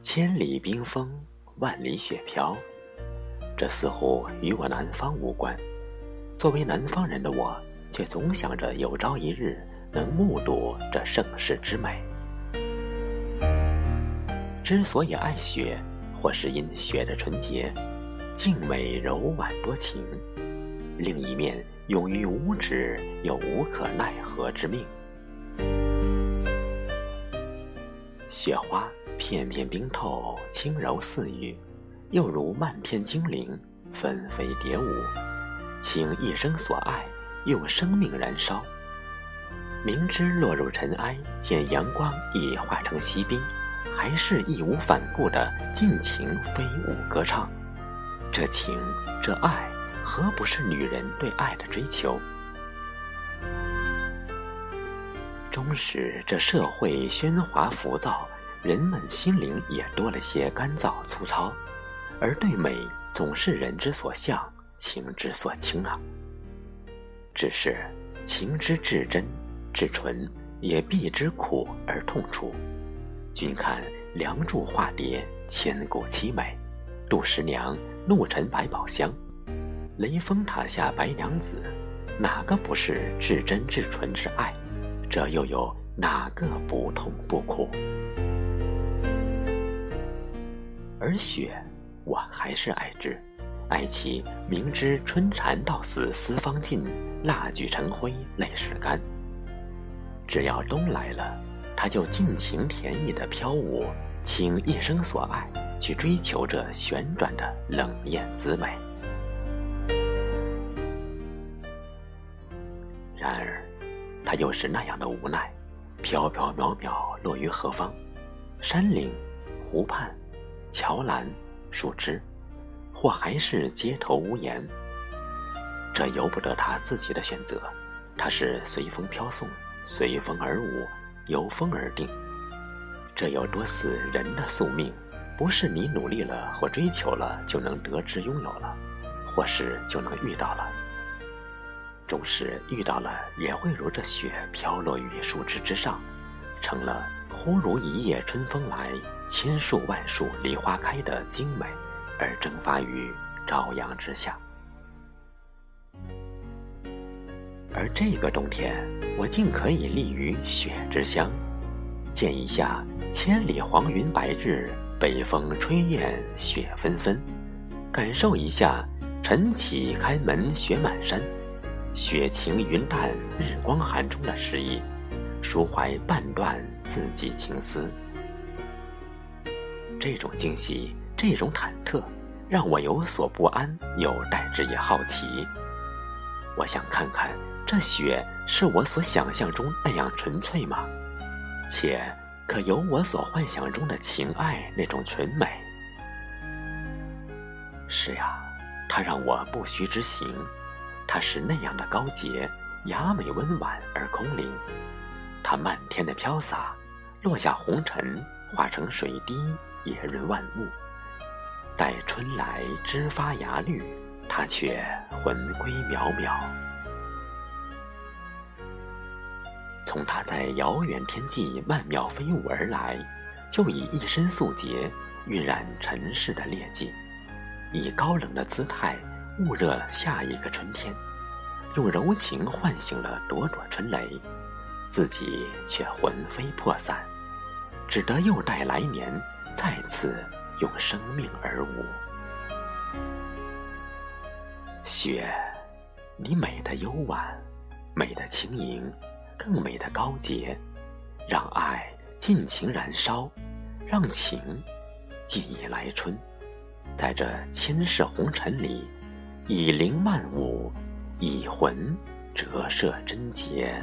千里冰封，万里雪飘，这似乎与我南方无关。作为南方人的我，却总想着有朝一日能目睹这盛世之美。之所以爱雪，或是因雪的纯洁、静美、柔婉多情；另一面，勇于无止又无可奈何之命。雪花。片片冰透，轻柔似雨，又如漫天精灵纷飞蝶舞，倾一生所爱，用生命燃烧。明知落入尘埃，见阳光已化成锡冰，还是义无反顾地尽情飞舞歌唱。这情，这爱，何不是女人对爱的追求？终使这社会喧哗浮躁。人们心灵也多了些干燥粗糙，而对美总是人之所向，情之所倾啊。只是情之至真至纯，也必之苦而痛楚。君看《梁祝》化蝶，千古凄美；杜十娘怒沉百宝箱，雷峰塔下白娘子，哪个不是至真至纯之爱？这又有哪个不痛不苦？而雪，我还是爱之，爱其明知春蚕到死丝方尽，蜡炬成灰泪始干。只要冬来了，它就尽情甜意的飘舞，倾一生所爱去追求这旋转的冷艳姿美。然而，它又是那样的无奈，飘飘渺渺落于何方？山岭，湖畔。桥栏、树枝，或还是街头屋檐，这由不得他自己的选择。他是随风飘送，随风而舞，由风而定。这有多似人的宿命？不是你努力了或追求了就能得之拥有了，或是就能遇到了。终是遇到了，也会如这雪飘落于树枝之上，成了忽如一夜春风来。千树万树梨花开的精美，而蒸发于朝阳之下。而这个冬天，我竟可以立于雪之乡，见一下千里黄云白日，北风吹雁雪纷纷，感受一下晨起开门雪满山，雪晴云淡日光寒中的诗意，抒怀半段字迹情思。这种惊喜，这种忐忑，让我有所不安，又代之也好奇。我想看看，这雪是我所想象中那样纯粹吗？且可有我所幻想中的情爱那种纯美？是呀，它让我不虚之行，它是那样的高洁、雅美、温婉而空灵。它漫天的飘洒，落下红尘，化成水滴。也润万物，待春来枝发芽绿，它却魂归渺渺。从它在遥远天际曼妙飞舞而来，就以一身素洁晕染尘世的劣迹，以高冷的姿态捂热下一个春天，用柔情唤醒了朵朵春雷，自己却魂飞魄散，只得又待来年。再次用生命而舞，雪，你美的幽婉，美的轻盈，更美的高洁，让爱尽情燃烧，让情记忆来春，在这千世红尘里，以灵漫舞，以魂折射贞洁。